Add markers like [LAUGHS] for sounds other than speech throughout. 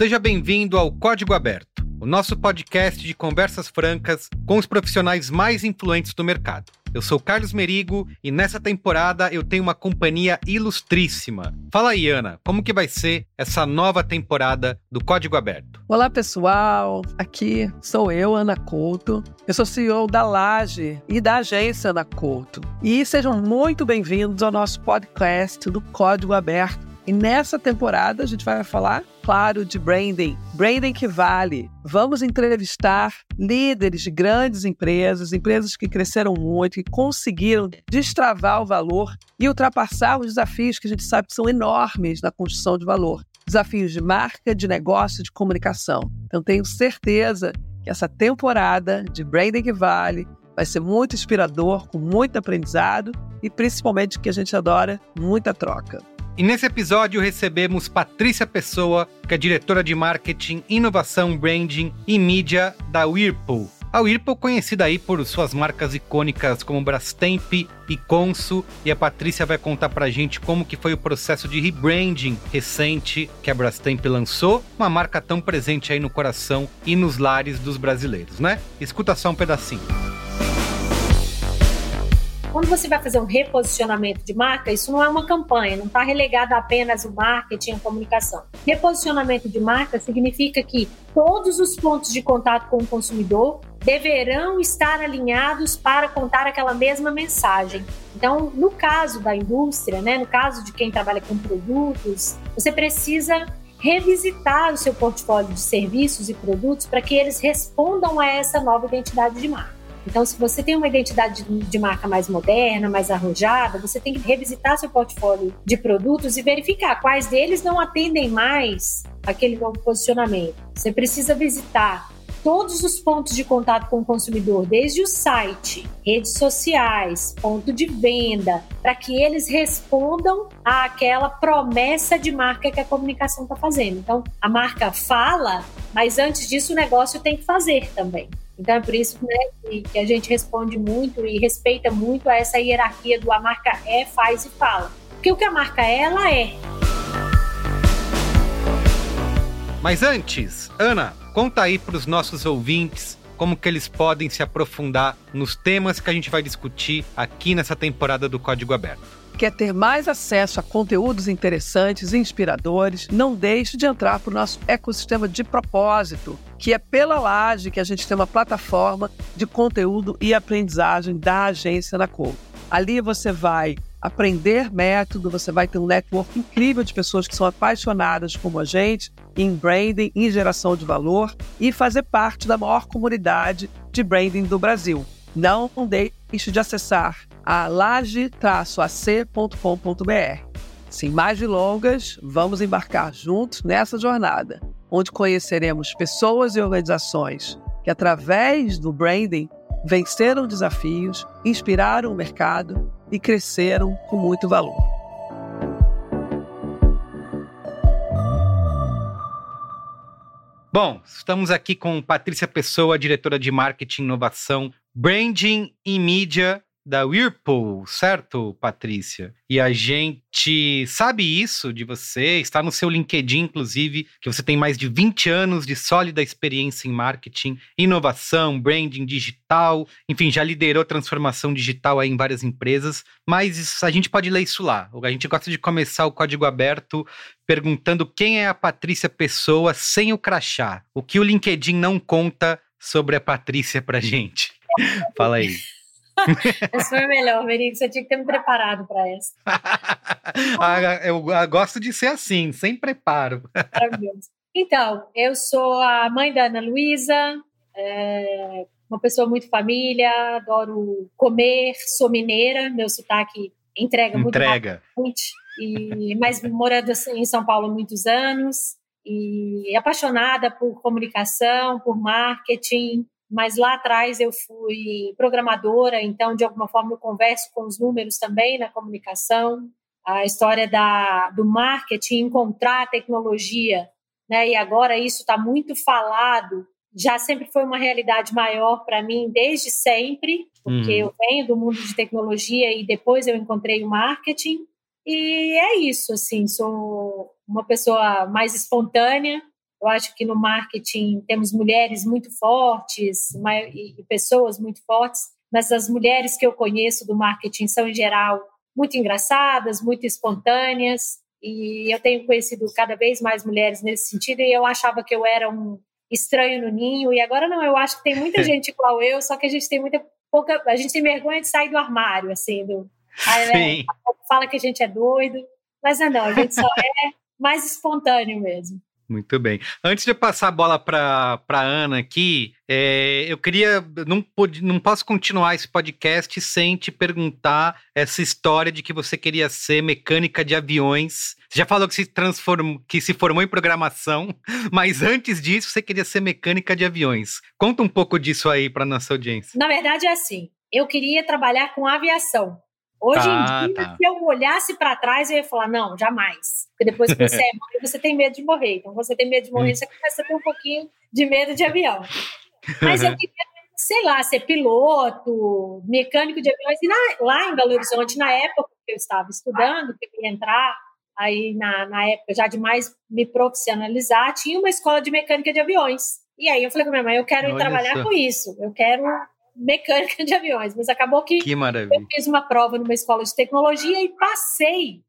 seja bem-vindo ao Código Aberto, o nosso podcast de conversas francas com os profissionais mais influentes do mercado. Eu sou Carlos Merigo e nessa temporada eu tenho uma companhia ilustríssima. Fala aí, Ana, como que vai ser essa nova temporada do Código Aberto? Olá, pessoal. Aqui sou eu, Ana Couto. Eu sou CEO da Laje e da agência Ana Couto. E sejam muito bem-vindos ao nosso podcast do Código Aberto e nessa temporada a gente vai falar, claro, de branding. Branding que vale. Vamos entrevistar líderes de grandes empresas, empresas que cresceram muito, que conseguiram destravar o valor e ultrapassar os desafios que a gente sabe que são enormes na construção de valor. Desafios de marca, de negócio, de comunicação. Então tenho certeza que essa temporada de Branding que vale vai ser muito inspirador, com muito aprendizado e principalmente que a gente adora, muita troca. E nesse episódio recebemos Patrícia Pessoa, que é diretora de marketing, inovação, branding e mídia da Whirlpool. A Whirlpool conhecida aí por suas marcas icônicas como Brastemp e Consul, e a Patrícia vai contar pra gente como que foi o processo de rebranding recente que a Brastemp lançou, uma marca tão presente aí no coração e nos lares dos brasileiros, né? Escuta só um pedacinho. Quando você vai fazer um reposicionamento de marca, isso não é uma campanha, não está relegado apenas o marketing e a comunicação. Reposicionamento de marca significa que todos os pontos de contato com o consumidor deverão estar alinhados para contar aquela mesma mensagem. Então, no caso da indústria, né, no caso de quem trabalha com produtos, você precisa revisitar o seu portfólio de serviços e produtos para que eles respondam a essa nova identidade de marca. Então, se você tem uma identidade de marca mais moderna, mais arrojada, você tem que revisitar seu portfólio de produtos e verificar quais deles não atendem mais aquele novo posicionamento. Você precisa visitar todos os pontos de contato com o consumidor, desde o site, redes sociais, ponto de venda, para que eles respondam àquela promessa de marca que a comunicação está fazendo. Então, a marca fala, mas antes disso o negócio tem que fazer também. Então é por isso né, que a gente responde muito e respeita muito a essa hierarquia do a marca é, faz e fala. Porque o que a marca é, ela é. Mas antes, Ana, conta aí para os nossos ouvintes como que eles podem se aprofundar nos temas que a gente vai discutir aqui nessa temporada do Código Aberto. Quer ter mais acesso a conteúdos interessantes e inspiradores? Não deixe de entrar para o nosso ecossistema de propósito, que é pela Laje que a gente tem uma plataforma de conteúdo e aprendizagem da agência na Cor. Ali você vai aprender método, você vai ter um network incrível de pessoas que são apaixonadas como a gente em branding, em geração de valor e fazer parte da maior comunidade de branding do Brasil. Não deixe de acessar a laje-ac.com.br. Sem mais delongas, vamos embarcar juntos nessa jornada, onde conheceremos pessoas e organizações que, através do branding, venceram desafios, inspiraram o mercado e cresceram com muito valor. Bom, estamos aqui com Patrícia Pessoa, diretora de marketing, inovação, branding e mídia da Whirlpool, certo, Patrícia? E a gente sabe isso de você, está no seu LinkedIn, inclusive, que você tem mais de 20 anos de sólida experiência em marketing, inovação, branding digital, enfim, já liderou transformação digital aí em várias empresas, mas isso, a gente pode ler isso lá. A gente gosta de começar o código aberto perguntando quem é a Patrícia Pessoa sem o crachá. O que o LinkedIn não conta sobre a Patrícia pra gente. [LAUGHS] Fala aí. [LAUGHS] essa foi melhor, Merigo. Você tinha que ter me preparado para essa. [LAUGHS] ah, eu, eu, gosto de ser assim, sem preparo. [LAUGHS] Maravilhoso. Então, eu sou a mãe da Ana Luísa, é, uma pessoa muito família, adoro comer, sou mineira, meu sotaque entrega, entrega. muito. Entrega. E, mas morando assim, em São Paulo há muitos anos. e apaixonada por comunicação, por marketing, mas lá atrás eu fui programadora, então de alguma forma eu converso com os números também na comunicação. A história da, do marketing encontrar a tecnologia, né? E agora isso está muito falado. Já sempre foi uma realidade maior para mim desde sempre, porque uhum. eu venho do mundo de tecnologia e depois eu encontrei o marketing. E é isso, assim, sou uma pessoa mais espontânea. Eu acho que no marketing temos mulheres muito fortes e pessoas muito fortes, mas as mulheres que eu conheço do marketing são, em geral, muito engraçadas, muito espontâneas. E eu tenho conhecido cada vez mais mulheres nesse sentido, e eu achava que eu era um estranho no ninho, e agora não, eu acho que tem muita [LAUGHS] gente igual eu, só que a gente tem muita pouca. A gente tem vergonha de sair do armário, assim, do. Aí, né, fala que a gente é doido, mas não, não, a gente só é mais espontâneo mesmo. Muito bem. Antes de passar a bola para a Ana aqui, é, eu queria. Não, não posso continuar esse podcast sem te perguntar essa história de que você queria ser mecânica de aviões. Você já falou que se, transformou, que se formou em programação, [LAUGHS] mas antes disso você queria ser mecânica de aviões. Conta um pouco disso aí para nossa audiência. Na verdade, é assim. Eu queria trabalhar com aviação. Hoje tá, em dia, tá. se eu olhasse para trás, eu ia falar: não, jamais. Porque depois que você [LAUGHS] é morrer, você tem medo de morrer. Então, você tem medo de morrer, você começa a ter um pouquinho de medo de avião. Mas eu [LAUGHS] queria, sei lá, ser piloto, mecânico de aviões. E na, lá em Belo Horizonte, na época que eu estava estudando, que eu ia entrar, aí na, na época já de mais me profissionalizar, tinha uma escola de mecânica de aviões. E aí eu falei com minha mãe: eu quero ir trabalhar com isso. Eu quero mecânica de aviões, mas acabou que, que eu fiz uma prova numa escola de tecnologia e passei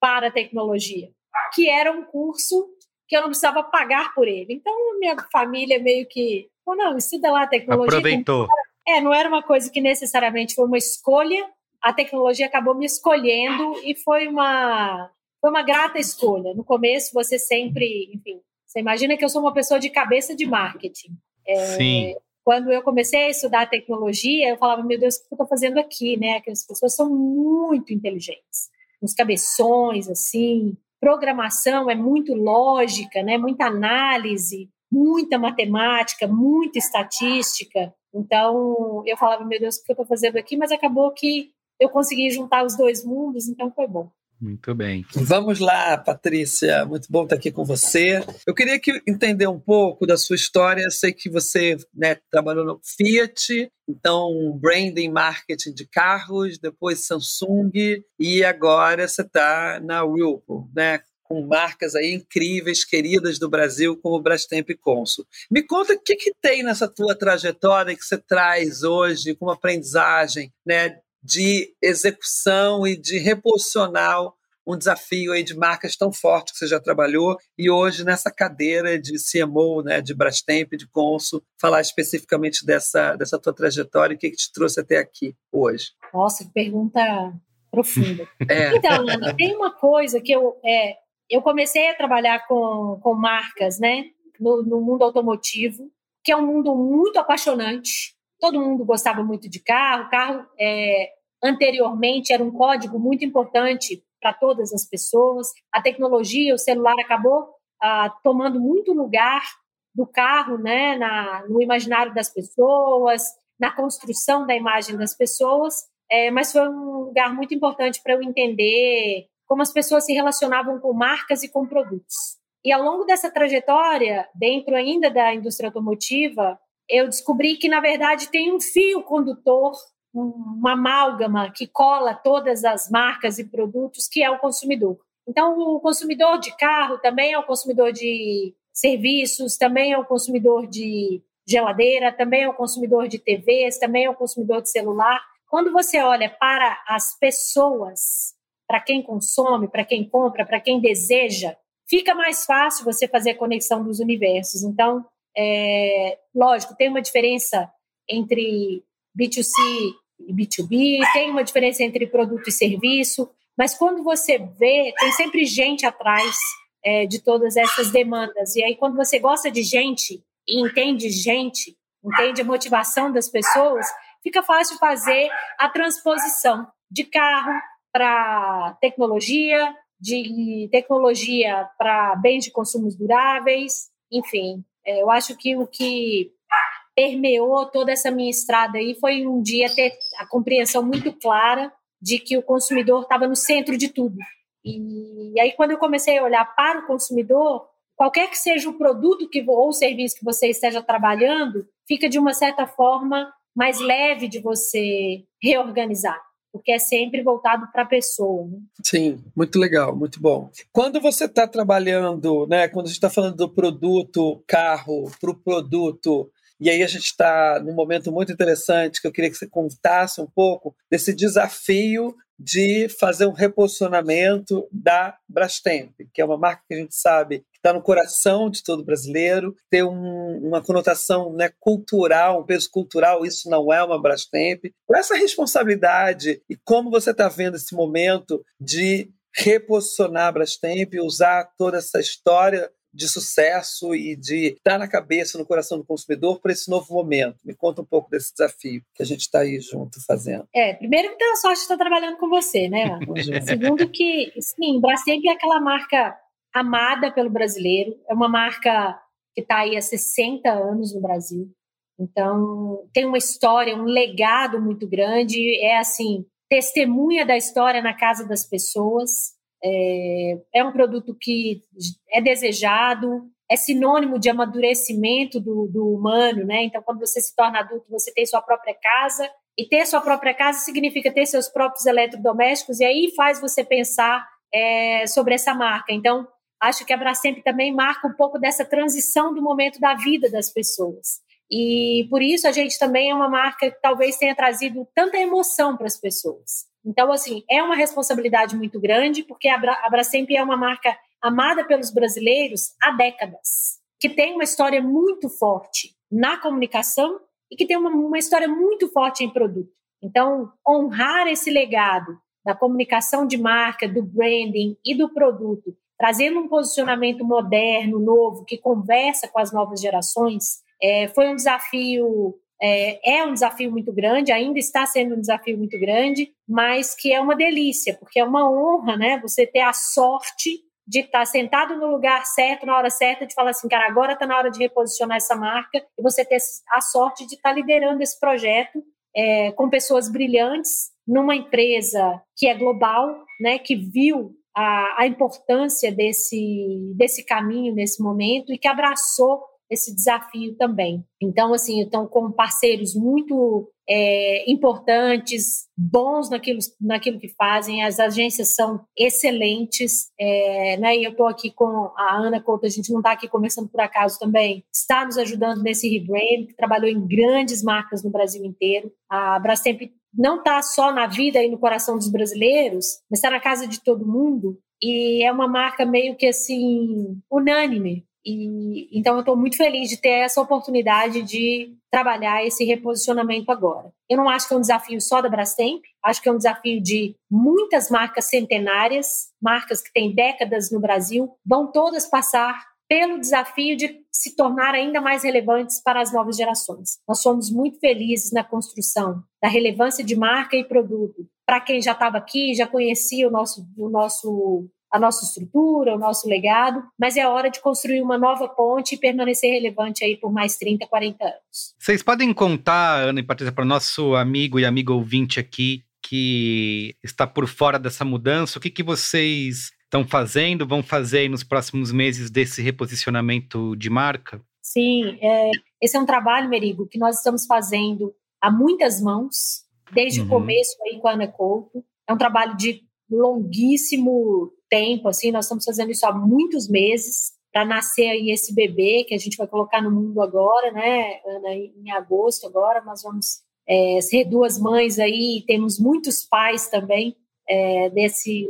para a tecnologia, que era um curso que eu não precisava pagar por ele. Então, minha família meio que, oh, não, estuda lá a tecnologia. Aproveitou. Não, é, não era uma coisa que necessariamente foi uma escolha, a tecnologia acabou me escolhendo e foi uma, foi uma grata escolha. No começo, você sempre, enfim, você imagina que eu sou uma pessoa de cabeça de marketing. É, Sim quando eu comecei a estudar tecnologia, eu falava, meu Deus, o que eu estou fazendo aqui, né? Aquelas pessoas são muito inteligentes, uns cabeções, assim. Programação é muito lógica, né? Muita análise, muita matemática, muita estatística. Então, eu falava, meu Deus, o que eu estou fazendo aqui? Mas acabou que eu consegui juntar os dois mundos, então foi bom. Muito bem. Vamos lá, Patrícia. Muito bom estar aqui com você. Eu queria que entender um pouco da sua história. Eu sei que você né, trabalhou no Fiat, então branding, marketing de carros, depois Samsung e agora você está na Whirlpool, né? Com marcas aí incríveis, queridas do Brasil, como Brastemp e Consul. Me conta o que, que tem nessa tua trajetória que você traz hoje como aprendizagem, né? De execução e de reposicionar um desafio aí de marcas tão forte que você já trabalhou e hoje nessa cadeira de CMO, né, de Brastemp, de Consul, falar especificamente dessa, dessa tua trajetória e o que, que te trouxe até aqui hoje. Nossa, que pergunta profunda. [LAUGHS] É. Então, Ana, tem uma coisa que eu, é, eu comecei a trabalhar com, com marcas, né, no, no mundo automotivo, que é um mundo muito apaixonante, todo mundo gostava muito de carro. Carro, é, anteriormente, era um código muito importante para todas as pessoas. A tecnologia, o celular acabou ah, tomando muito lugar do carro, né, na, no imaginário das pessoas, na construção da imagem das pessoas. É, mas foi um lugar muito importante para eu entender como as pessoas se relacionavam com marcas e com produtos. E ao longo dessa trajetória, dentro ainda da indústria automotiva, eu descobri que, na verdade, tem um fio condutor, uma amálgama que cola todas as marcas e produtos, que é o consumidor. Então, o consumidor de carro também é o consumidor de serviços, também é o consumidor de geladeira, também é o consumidor de TVs, também é o consumidor de celular. Quando você olha para as pessoas, para quem consome, para quem compra, para quem deseja, fica mais fácil você fazer a conexão dos universos. Então, é, lógico, tem uma diferença entre B2C e B2B, tem uma diferença entre produto e serviço, mas quando você vê, tem sempre gente atrás é, de todas essas demandas. E aí, quando você gosta de gente e entende gente, entende a motivação das pessoas, fica fácil fazer a transposição de carro para tecnologia, de tecnologia para bens de consumos duráveis, enfim. É, eu acho que o que permeou toda essa minha estrada aí foi um dia ter a compreensão muito clara de que o consumidor estava no centro de tudo. E, aí, quando eu comecei a olhar para o consumidor, qualquer que seja o produto que, ou o serviço que você esteja trabalhando, fica de uma certa forma mais leve de você reorganizar porque é sempre voltado para a pessoa. Né? Sim, muito legal, muito bom. Quando você está trabalhando, né, quando a gente está falando do produto carro para o produto, e aí a gente está num momento muito interessante que eu queria que você contasse um pouco desse desafio de fazer um reposicionamento da Brastemp, que é uma marca que a gente sabe está no coração de todo brasileiro, tem um, uma conotação né, cultural, um peso cultural, isso não é uma Brastemp. Com essa responsabilidade e como você está vendo esse momento de reposicionar a Brastemp, usar toda essa história de sucesso e de estar na cabeça, no coração do consumidor para esse novo momento. Me conta um pouco desse desafio que a gente está aí junto fazendo. É, primeiro que tenho a sorte de estar trabalhando com você, né? [LAUGHS] Segundo que, sim, Brastemp é aquela marca amada pelo brasileiro. É uma marca que está aí há 60 anos no Brasil. Então, tem uma história, um legado muito grande. É assim, testemunha da história na casa das pessoas. É, é um produto que é desejado, é sinônimo de amadurecimento do, do humano, né? Então, quando você se torna adulto, você tem sua própria casa. E ter sua própria casa significa ter seus próprios eletrodomésticos, e aí faz você pensar é, sobre essa marca. Então, acho que a Brastemp também marca um pouco dessa transição do momento da vida das pessoas. E por isso a gente também é uma marca que talvez tenha trazido tanta emoção para as pessoas. Então, assim, é uma responsabilidade muito grande, porque a, Bra é uma marca amada pelos brasileiros há décadas, que tem uma história muito forte na comunicação e que tem uma, uma história muito forte em produto. Então, honrar esse legado da comunicação de marca, do branding e do produto trazendo um posicionamento moderno, novo, que conversa com as novas gerações, é, foi um desafio, é, é um desafio muito grande, ainda está sendo um desafio muito grande, mas que é uma delícia, porque é uma honra, né? Você ter a sorte de estar sentado no lugar certo, na hora certa, de falar assim, cara, agora está na hora de reposicionar essa marca, e você ter a sorte de estar liderando esse projeto é, com pessoas brilhantes, numa empresa que é global, né, que viu a, a importância desse, desse caminho nesse momento e que abraçou esse desafio também. Então, assim, estão com parceiros muito é, importantes, bons naquilo, naquilo que fazem, as agências são excelentes, é, né? E eu estou aqui com a Ana Couto, a gente não está aqui começando por acaso também, está nos ajudando nesse rebrand, que trabalhou em grandes marcas no Brasil inteiro. A Brastemp não está só na vida e no coração dos brasileiros, mas está na casa de todo mundo. E é uma marca meio que assim, unânime. E, então eu estou muito feliz de ter essa oportunidade de trabalhar esse reposicionamento agora. Eu não acho que é um desafio só da Brastemp, acho que é um desafio de muitas marcas centenárias, marcas que têm décadas no Brasil, vão todas passar pelo desafio de se tornar ainda mais relevantes para as novas gerações. Nós somos muito felizes na construção da relevância de marca e produto. Para quem já estava aqui, já conhecia o nosso, o nosso a nossa estrutura, o nosso legado, mas é hora de construir uma nova ponte e permanecer relevante aí por mais 30, 40 anos. Vocês podem contar, Ana e Patrícia, para o nosso amigo e amigo ouvinte aqui que está por fora dessa mudança, o que, que vocês estão fazendo, vão fazer nos próximos meses desse reposicionamento de marca? Sim, é, esse é um trabalho, Merigo, que nós estamos fazendo a muitas mãos, desde uhum. o começo aí com a Ana Couto. É um trabalho de longuíssimo tempo, assim, nós estamos fazendo isso há muitos meses para nascer aí esse bebê que a gente vai colocar no mundo agora, né, Ana, em agosto agora, nós vamos é, ser duas mães aí, temos muitos pais também é, desse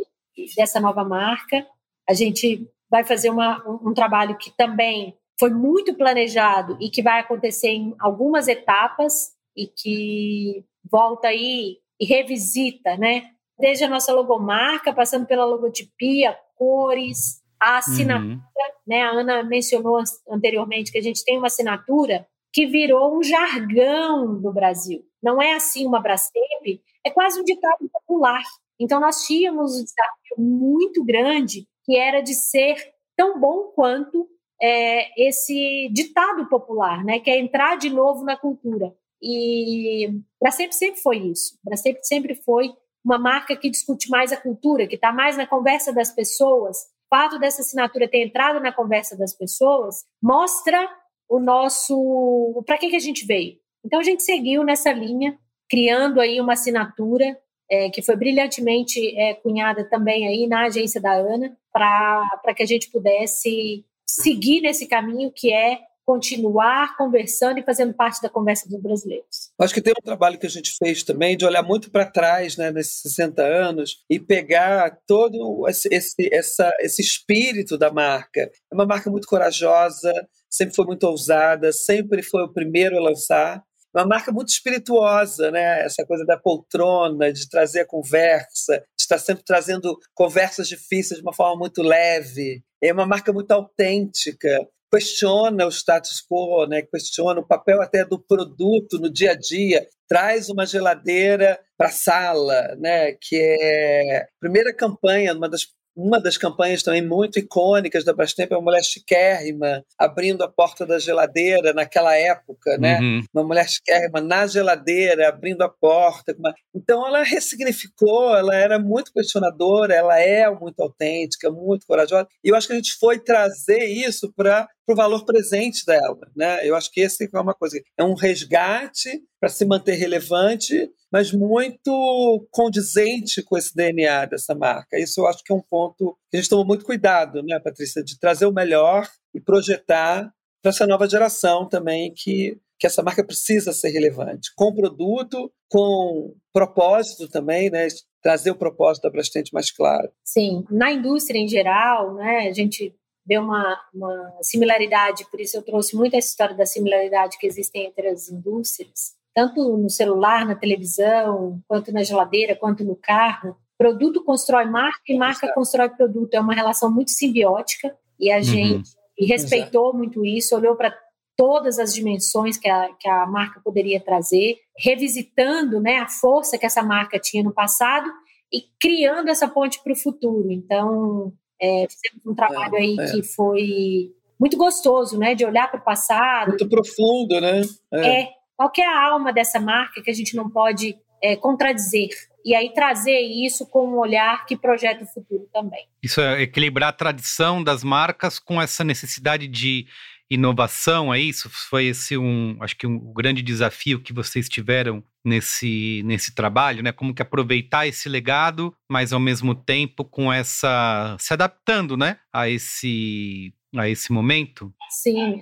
dessa nova marca. A gente vai fazer uma, um, um trabalho que também foi muito planejado e que vai acontecer em algumas etapas e que volta aí e revisita, né? Desde a nossa logomarca, passando pela logotipia, cores, a assinatura, uhum. né? A Ana mencionou anteriormente que a gente tem uma assinatura que virou um jargão do Brasil. Não é assim uma Brastemp, é quase um ditado popular. Então nós tínhamos um desafio muito grande que era de ser tão bom quanto é, esse ditado popular, né, que é entrar de novo na cultura. E Brastemp sempre foi isso. Brastemp sempre foi uma marca que discute mais a cultura, que está mais na conversa das pessoas. O fato dessa assinatura ter entrado na conversa das pessoas mostra o nosso. Para que, que a gente veio? Então a gente seguiu nessa linha, criando aí uma assinatura é, que foi brilhantemente é, cunhada também aí na agência da Ana, para que a gente pudesse seguir nesse caminho que é continuar conversando e fazendo parte da conversa dos brasileiros. Acho que tem um trabalho que a gente fez também de olhar muito para trás, né, nesses 60 anos, e pegar todo esse, esse, essa, esse espírito da marca. É uma marca muito corajosa, sempre foi muito ousada, sempre foi o primeiro a lançar. Uma marca muito espirituosa, né? Essa coisa da poltrona, de trazer a conversa, de estar sempre trazendo conversas difíceis de uma forma muito leve. É uma marca muito autêntica questiona o status quo, né? questiona o papel até do produto no dia a dia, traz uma geladeira para a sala, né? que é a primeira campanha, uma das uma das campanhas também muito icônicas da Brastemp é uma mulher chiquérrima abrindo a porta da geladeira naquela época, né? Uhum. Uma mulher chiquérrima na geladeira abrindo a porta. Então ela ressignificou, ela era muito questionadora, ela é muito autêntica, muito corajosa. E eu acho que a gente foi trazer isso para o valor presente dela, né? Eu acho que esse é uma coisa, é um resgate para se manter relevante, mas muito condizente com esse DNA dessa marca. Isso eu acho que é um ponto que a gente tomou muito cuidado, né, Patrícia, de trazer o melhor e projetar para essa nova geração também que que essa marca precisa ser relevante, com produto, com propósito também, né? Trazer o propósito da Brastante mais claro. Sim, na indústria em geral, né? A gente vê uma, uma similaridade, por isso eu trouxe muito essa história da similaridade que existe entre as indústrias, tanto no celular, na televisão, quanto na geladeira, quanto no carro. Produto constrói marca e marca Exato. constrói produto. É uma relação muito simbiótica e a uhum. gente respeitou Exato. muito isso, olhou para todas as dimensões que a, que a marca poderia trazer, revisitando né, a força que essa marca tinha no passado e criando essa ponte para o futuro. Então, é, fizemos um trabalho é, aí é. que foi muito gostoso, né? De olhar para o passado. Muito profundo, né? É. é. Qual é a alma dessa marca que a gente não pode é, contradizer? E aí trazer isso com um olhar que projeta o futuro também. Isso é equilibrar a tradição das marcas com essa necessidade de inovação, é isso? Foi esse um, acho que um grande desafio que vocês tiveram nesse, nesse trabalho, né? Como que aproveitar esse legado, mas ao mesmo tempo com essa se adaptando, né, a esse a esse momento? Sim,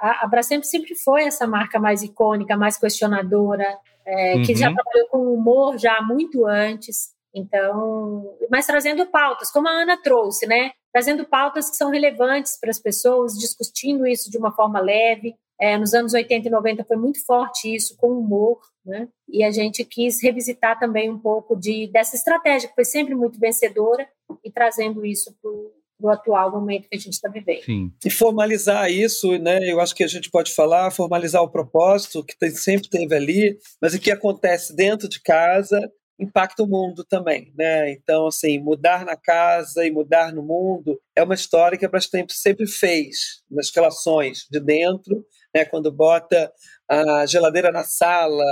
a, a, Brastemp sempre foi essa marca mais icônica, mais questionadora, é, uhum. que já uhum. trabalhou com humor já muito antes. Então, mas trazendo pautas, como a Ana trouxe, né? Trazendo pautas que são relevantes para as pessoas, discutindo isso de uma forma leve. É, nos anos 80 e 90 foi muito forte isso, com humor, né? E a gente quis revisitar também um pouco de, dessa estratégia, que foi sempre muito vencedora, e trazendo isso para o atual momento que a gente está vivendo. Sim. E formalizar isso, né? Eu acho que a gente pode falar, formalizar o propósito que tem, sempre teve ali, mas o que acontece dentro de casa impacta o mundo também, né? Então, assim, mudar na casa e mudar no mundo é uma história que a Brastemp sempre fez nas relações de dentro, né? Quando bota a geladeira na sala,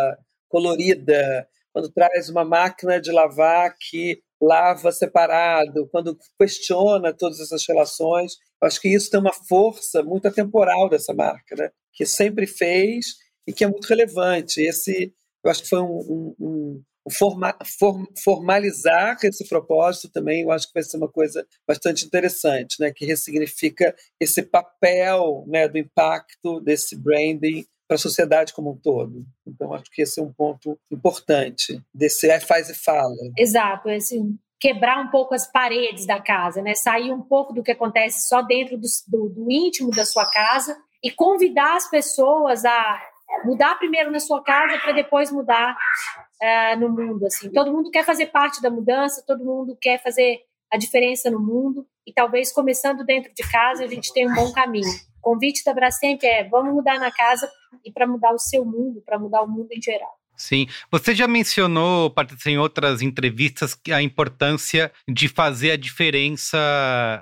colorida, quando traz uma máquina de lavar que lava separado, quando questiona todas essas relações, acho que isso tem uma força muito atemporal dessa marca, né? Que sempre fez e que é muito relevante. Esse, eu acho que foi um, um forma, form, formalizar esse propósito também, eu acho que vai ser uma coisa bastante interessante, né, que ressignifica esse papel né, do impacto desse branding para a sociedade como um todo. Então, acho que esse é um ponto importante desse é, faz e fala. Exato, assim, quebrar um pouco as paredes da casa, né? sair um pouco do que acontece só dentro do, do, do íntimo da sua casa e convidar as pessoas a mudar primeiro na sua casa para depois mudar uh, no mundo. Assim, todo mundo quer fazer parte da mudança, todo mundo quer fazer a diferença no mundo e talvez começando dentro de casa a gente tem um bom caminho. O convite da Brastemp é vamos mudar na casa e para mudar o seu mundo, para mudar o mundo em geral. Sim. Você já mencionou, Patrícia, em outras entrevistas, a importância de fazer a diferença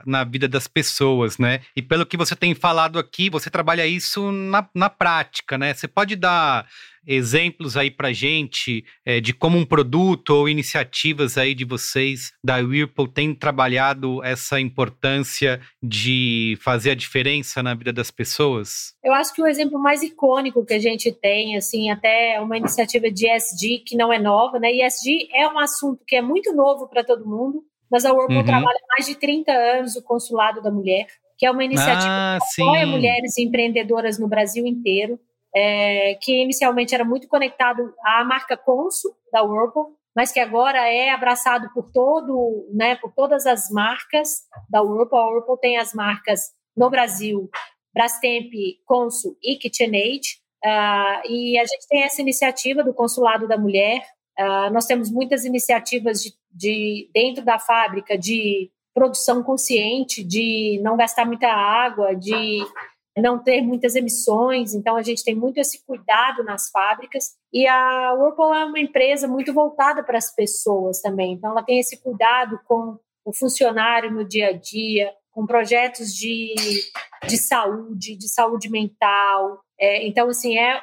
na vida das pessoas, né? E pelo que você tem falado aqui, você trabalha isso na, na prática, né? Você pode dar exemplos aí para gente é, de como um produto ou iniciativas aí de vocês da Whirlpool tem trabalhado essa importância de fazer a diferença na vida das pessoas? Eu acho que o exemplo mais icônico que a gente tem, assim, até uma iniciativa de ESG que não é nova, né? E ESG é um assunto que é muito novo para todo mundo, mas a Whirlpool uhum. trabalha mais de 30 anos o Consulado da Mulher, que é uma iniciativa ah, que apoia mulheres empreendedoras no Brasil inteiro é, que inicialmente era muito conectado à marca Consul da Whirlpool, mas que agora é abraçado por todo, né, por todas as marcas da Whirlpool. A Whirlpool tem as marcas no Brasil, Brastemp, Consul e KitchenAid, uh, e a gente tem essa iniciativa do Consulado da Mulher. Uh, nós temos muitas iniciativas de, de dentro da fábrica de produção consciente, de não gastar muita água, de não ter muitas emissões, então a gente tem muito esse cuidado nas fábricas. E a Whirlpool é uma empresa muito voltada para as pessoas também, então ela tem esse cuidado com o funcionário no dia a dia, com projetos de, de saúde, de saúde mental. É, então, assim, é,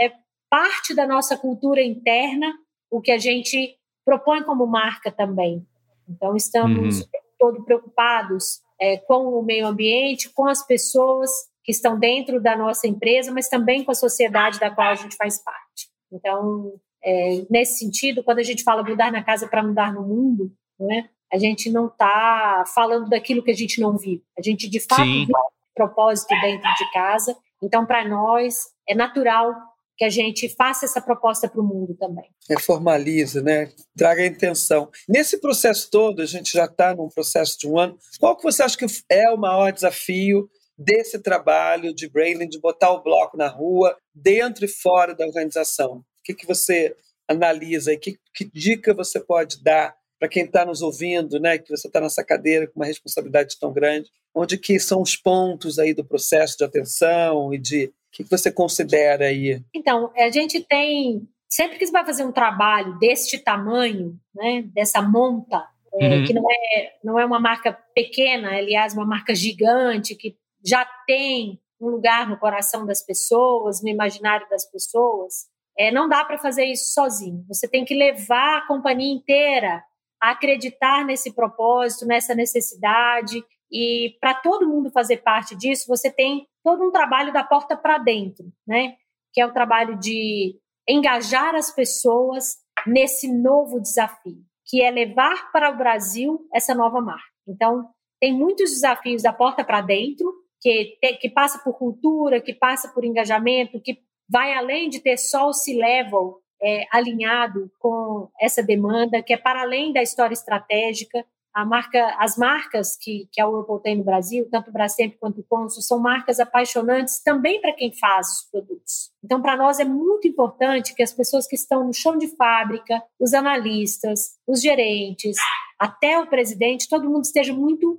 é parte da nossa cultura interna o que a gente propõe como marca também. Então, estamos uhum. todo preocupados é, com o meio ambiente, com as pessoas que estão dentro da nossa empresa, mas também com a sociedade da qual a gente faz parte. Então, é, nesse sentido, quando a gente fala mudar na casa para mudar no mundo, né, a gente não está falando daquilo que a gente não vive. A gente, de fato, Sim. vive um propósito dentro de casa. Então, para nós, é natural que a gente faça essa proposta para o mundo também. É, formaliza, né? Traga a intenção. Nesse processo todo, a gente já está num processo de um ano. Qual que você acha que é o maior desafio desse trabalho de branding, de botar o bloco na rua, dentro e fora da organização? O que, que você analisa e que, que dica você pode dar para quem está nos ouvindo, né, que você está nessa cadeira com uma responsabilidade tão grande, onde que são os pontos aí do processo de atenção e de o que, que você considera aí? Então, a gente tem sempre que você vai fazer um trabalho deste tamanho, né, dessa monta, é, uhum. que não é, não é uma marca pequena, aliás, uma marca gigante que já tem um lugar no coração das pessoas, no imaginário das pessoas, é, não dá para fazer isso sozinho. Você tem que levar a companhia inteira a acreditar nesse propósito, nessa necessidade. E para todo mundo fazer parte disso, você tem todo um trabalho da porta para dentro, né? Que é o trabalho de engajar as pessoas nesse novo desafio, que é levar para o Brasil essa nova marca. Então, tem muitos desafios da porta para dentro, que, te, que passa por cultura, que passa por engajamento, que vai além de ter só o C-level é, alinhado com essa demanda, que é para além da história estratégica. A marca, as marcas que, que a Whirlpool tem no Brasil, tanto o Brastemp quanto o Consul, são marcas apaixonantes também para quem faz os produtos. Então, para nós é muito importante que as pessoas que estão no chão de fábrica, os analistas, os gerentes, até o presidente, todo mundo esteja muito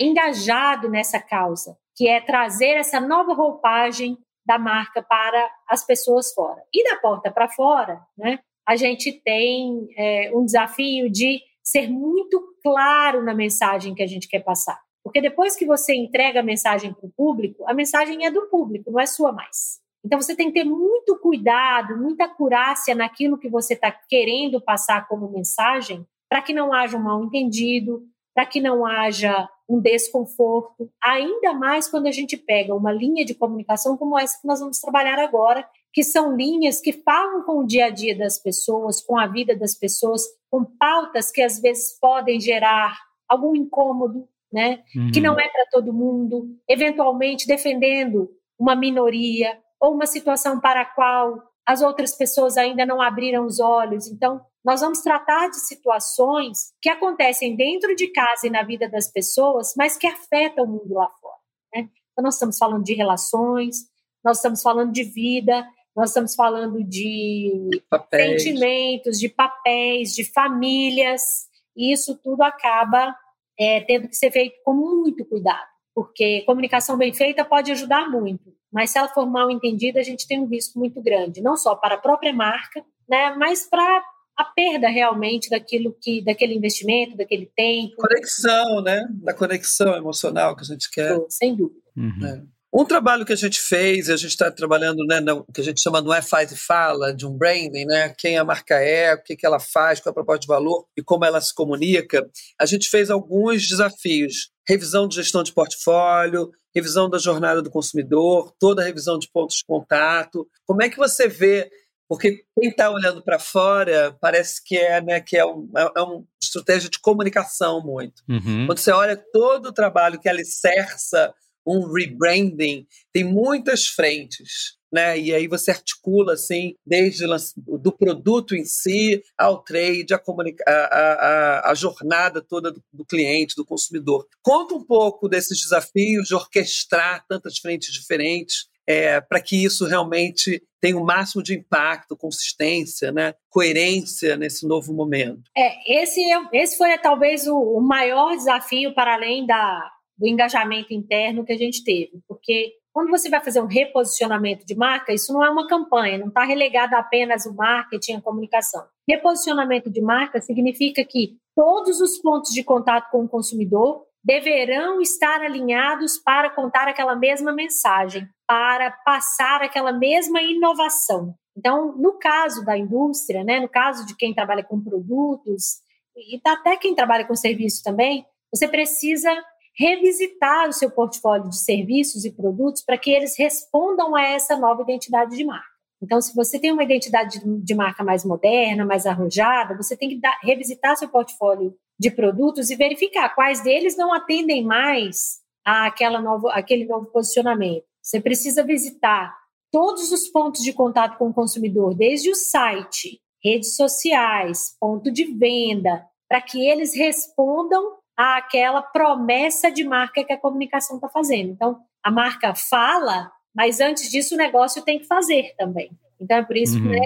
engajado nessa causa que é trazer essa nova roupagem da marca para as pessoas fora. E da porta para fora, né, a gente tem é, um desafio de ser muito claro na mensagem que a gente quer passar. Porque depois que você entrega a mensagem para o público, a mensagem é do público, não é sua mais. Então você tem que ter muito cuidado, muita acurácia naquilo que você está querendo passar como mensagem, para que não haja um mal entendido, para que não haja um desconforto, ainda mais quando a gente pega uma linha de comunicação como essa que nós vamos trabalhar agora, que são linhas que falam com o dia a dia das pessoas, com a vida das pessoas, com pautas que às vezes podem gerar algum incômodo, né? Uhum. Que não é para todo mundo, eventualmente defendendo uma minoria ou uma situação para a qual as outras pessoas ainda não abriram os olhos. Então, nós vamos tratar de situações que acontecem dentro de casa e na vida das pessoas, mas que afetam o mundo lá fora. Né? Então, nós estamos falando de relações, nós estamos falando de vida, nós estamos falando de papéis. sentimentos, de papéis, de famílias, e isso tudo acaba é, tendo que ser feito com muito cuidado, porque comunicação bem feita pode ajudar muito, mas se ela for mal entendida, a gente tem um risco muito grande, não só para a própria marca, né, mas para a perda realmente daquilo que daquele investimento, daquele tempo. Conexão, né? Da conexão emocional que a gente quer. Sem dúvida. Uhum. É. Um trabalho que a gente fez, a gente está trabalhando, né, no, que a gente chama não é faz e fala, de um branding, né, quem a marca é, o que, que ela faz, qual é a proposta de valor e como ela se comunica. A gente fez alguns desafios: revisão de gestão de portfólio, revisão da jornada do consumidor, toda a revisão de pontos de contato. Como é que você vê porque quem está olhando para fora parece que é, né, que é, um, é, é uma estratégia de comunicação muito. Uhum. Quando você olha todo o trabalho que alicerça um rebranding, tem muitas frentes. Né? E aí você articula assim, desde do produto em si ao trade, a, a, a, a jornada toda do, do, cliente, do consumidor. Conta um pouco desses desafios de orquestrar tantas frentes diferentes é, para que isso realmente tenha o máximo de impacto, consistência, né? coerência nesse novo momento. É, esse, é, esse foi talvez o, o maior desafio para além da, do engajamento interno que a gente teve, porque quando você vai fazer um reposicionamento de marca, isso não é uma campanha, não está relegado apenas o marketing e a comunicação. Reposicionamento de marca significa que todos os pontos de contato com o consumidor deverão estar alinhados para contar aquela mesma mensagem, para passar aquela mesma inovação. Então, no caso da indústria, né, no caso de quem trabalha com produtos, e até quem trabalha com serviços também, você precisa revisitar o seu portfólio de serviços e produtos para que eles respondam a essa nova identidade de marca. Então, se você tem uma identidade de marca mais moderna, mais arrojada, você tem que dar, revisitar seu portfólio de produtos e verificar quais deles não atendem mais àquela novo, àquele novo posicionamento. Você precisa visitar todos os pontos de contato com o consumidor, desde o site, redes sociais, ponto de venda, para que eles respondam àquela promessa de marca que a comunicação está fazendo. Então, a marca fala, mas antes disso o negócio tem que fazer também. Então é por isso uhum. né,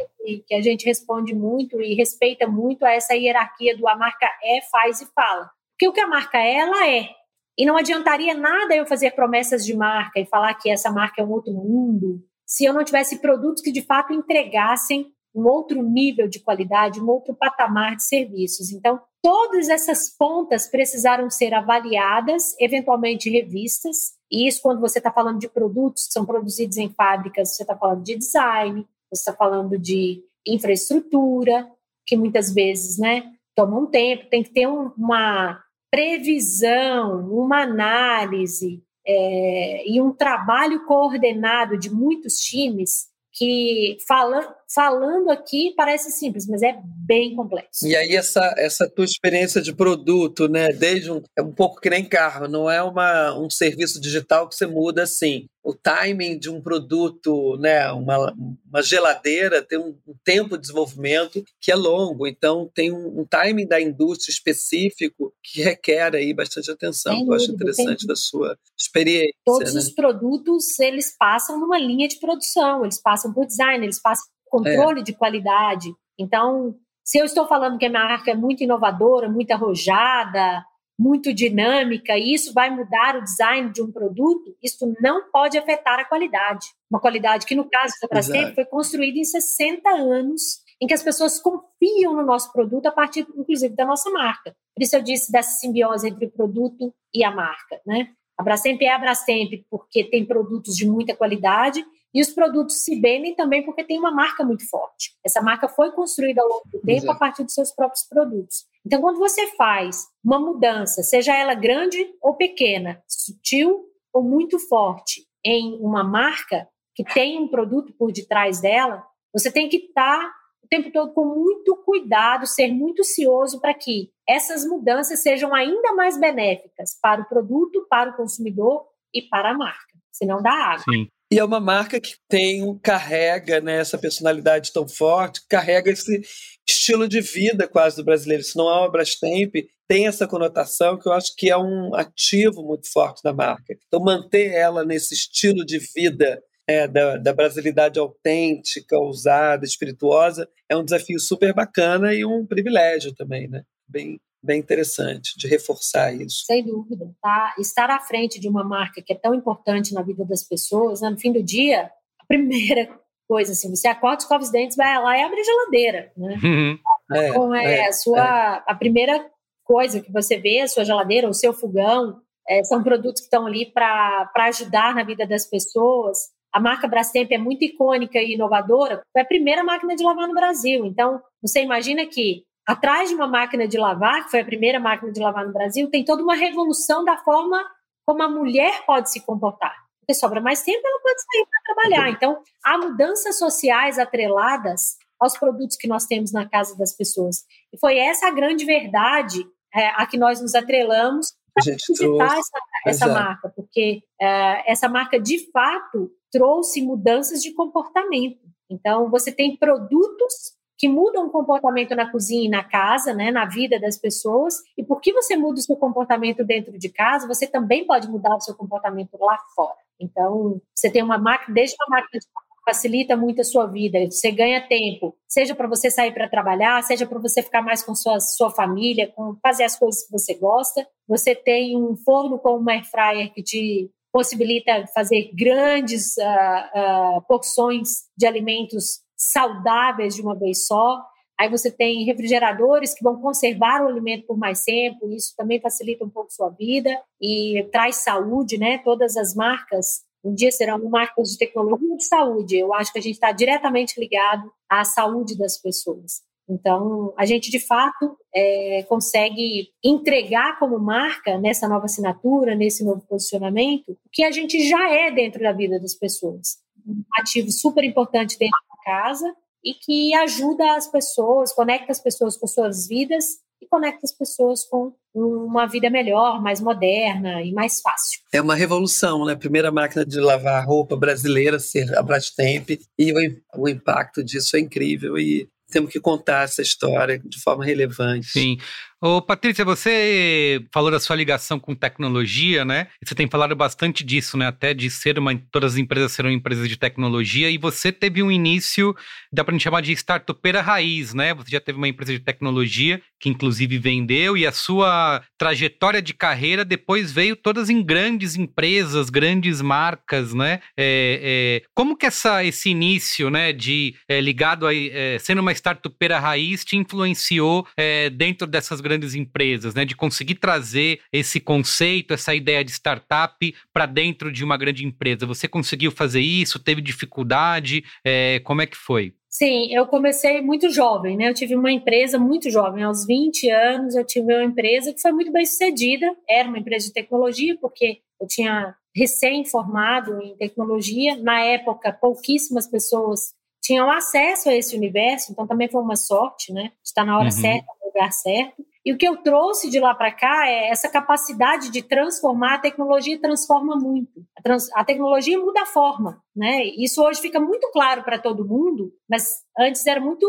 que, a gente responde muito e respeita muito a essa hierarquia do a marca é, faz e fala. Porque o que a marca é, ela é. E não adiantaria nada eu fazer promessas de marca e falar que essa marca é um outro mundo, se eu não tivesse produtos que de fato entregassem um outro nível de qualidade, um outro patamar de serviços. Então, todas essas pontas precisaram ser avaliadas, eventualmente revistas. E isso, quando você está falando de produtos que são produzidos em fábricas, você está falando de design, você está falando de infraestrutura, que muitas vezes né, toma um tempo, tem que ter um, uma previsão, uma análise é, e um trabalho coordenado de muitos times que fala, falando aqui parece simples, mas é bem complexo. E aí essa, essa tua experiência de produto, né, desde um, é um pouco que nem carro, não é uma, um serviço digital que você muda assim o timing de um produto, né, uma, uma geladeira tem um, um, tempo de desenvolvimento que é longo, então tem um, um, timing da indústria específico que requer aí bastante atenção. Sem eu acho interessante da sua experiência. Todos né? os produtos eles passam numa linha de produção, eles passam por design, eles passam por controle é. de qualidade. Então, se eu estou falando que a minha marca é muito inovadora, muito arrojada, muito dinâmica e isso vai mudar o design de um produto, isso não pode afetar a qualidade. Uma qualidade que, no caso da Brastemp, foi construída em 60 anos, em que as pessoas confiam no nosso produto a partir, inclusive, da nossa marca. Por isso eu disse dessa simbiose entre o produto e a marca, né? A Brastemp é a Brastemp porque tem produtos de muita qualidade e os produtos se vendem também porque tem uma marca muito forte. Essa marca foi construída ao longo do tempo Exato. a partir dos seus próprios produtos. Então, quando você faz uma mudança, seja ela grande ou pequena, sutil ou muito forte, em uma marca que tem um produto por detrás dela, você tem que estar o tempo todo com muito cuidado, ser muito cioso para que essas mudanças sejam ainda mais benéficas para o produto, para o consumidor e para a marca. Senão dá água. Sim. E é uma marca que tem, carrega né, essa personalidade tão forte, carrega esse estilo de vida quase do brasileiro. Se não é uma Brastemp, tem essa conotação que eu acho que é um ativo muito forte da marca. Então, manter ela nesse estilo de vida é, da, da, brasilidade autêntica, ousada, espirituosa, é um desafio super bacana e um privilégio também, né? Bem, bem interessante de reforçar isso. Sem dúvida. Tá? Estar à frente de uma marca que é tão importante na vida das pessoas, né? no fim do dia, a primeira [LAUGHS] coisa assim, você acorda, escova os dentes, vai lá e abre a geladeira. Né? Uhum. [LAUGHS] É, então, é, é, a, sua, é. a primeira coisa que você vê, a sua geladeira, o seu fogão, é, são produtos que estão ali para ajudar na vida das pessoas. A marca Brastemp é muito icônica e inovadora, foi a primeira máquina de lavar no Brasil. Então, você imagina que atrás de uma máquina de lavar, que foi a primeira máquina de lavar no Brasil, tem toda uma revolução da forma como a mulher pode se comportar. Porque sobra mais tempo, ela pode sair para trabalhar. Então, há mudanças sociais atreladas aos produtos que nós temos na casa das pessoas. E foi essa a grande verdade é, a que nós nos atrelamos para visitar essa, essa marca, porque é, essa marca de fato trouxe mudanças de comportamento. Então, você tem produtos que mudam o comportamento na cozinha e na casa, né, na vida das pessoas. E porque você muda o seu comportamento dentro de casa, você também pode mudar o seu comportamento lá fora. Então, você tem uma máquina, desde uma máquina de facilita muito a sua vida, você ganha tempo, seja para você sair para trabalhar, seja para você ficar mais com sua, sua família, com fazer as coisas que você gosta. Você tem um forno com uma air fryer que te possibilita fazer grandes uh, uh, porções de alimentos saudáveis de uma vez só. Aí você tem refrigeradores que vão conservar o alimento por mais tempo, isso também facilita um pouco sua vida e traz saúde, né? Todas as marcas um dia serão marcas de tecnologia e de saúde. Eu acho que a gente está diretamente ligado à saúde das pessoas. Então, a gente de fato é, consegue entregar como marca nessa nova assinatura, nesse novo posicionamento, o que a gente já é dentro da vida das pessoas. Um ativo super importante dentro da casa e que ajuda as pessoas, conecta as pessoas com suas vidas e conecta as pessoas com uma vida melhor, mais moderna e mais fácil. É uma revolução, né? Primeira máquina de lavar roupa brasileira ser a Brastemp e o, o impacto disso é incrível e temos que contar essa história de forma relevante. Sim. Ô, Patrícia, você falou da sua ligação com tecnologia, né? Você tem falado bastante disso, né? Até de ser uma. Todas as empresas serão empresas de tecnologia, e você teve um início, dá pra gente chamar de startupeira raiz, né? Você já teve uma empresa de tecnologia, que inclusive vendeu, e a sua trajetória de carreira depois veio todas em grandes empresas, grandes marcas, né? É, é, como que essa, esse início, né, de é, ligado a é, sendo uma startupeira raiz te influenciou é, dentro dessas grandes grandes empresas, né? De conseguir trazer esse conceito, essa ideia de startup para dentro de uma grande empresa. Você conseguiu fazer isso? Teve dificuldade? É, como é que foi? Sim, eu comecei muito jovem, né? Eu tive uma empresa muito jovem, aos 20 anos eu tive uma empresa que foi muito bem sucedida, era uma empresa de tecnologia, porque eu tinha recém-formado em tecnologia, na época pouquíssimas pessoas tinham acesso a esse universo, então também foi uma sorte, né? Estar na hora uhum. certa, no lugar certo. E o que eu trouxe de lá para cá é essa capacidade de transformar. A tecnologia transforma muito. A, trans, a tecnologia muda a forma, né? Isso hoje fica muito claro para todo mundo, mas antes era muito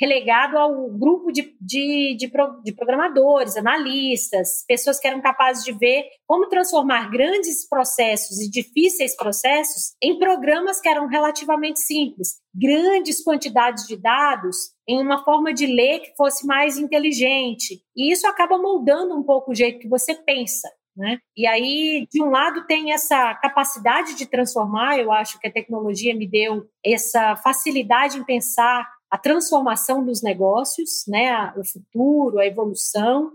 relegado ao grupo de, de, de, pro, de, programadores, analistas, pessoas que eram capazes de ver como transformar grandes processos e difíceis processos em programas que eram relativamente simples, grandes quantidades de dados em uma forma de ler que fosse mais inteligente. E isso acaba moldando um pouco o jeito que você pensa. Né? E aí, de um lado, tem essa capacidade de transformar, eu acho que a tecnologia me deu essa facilidade em pensar a transformação dos negócios, né, o futuro, a evolução.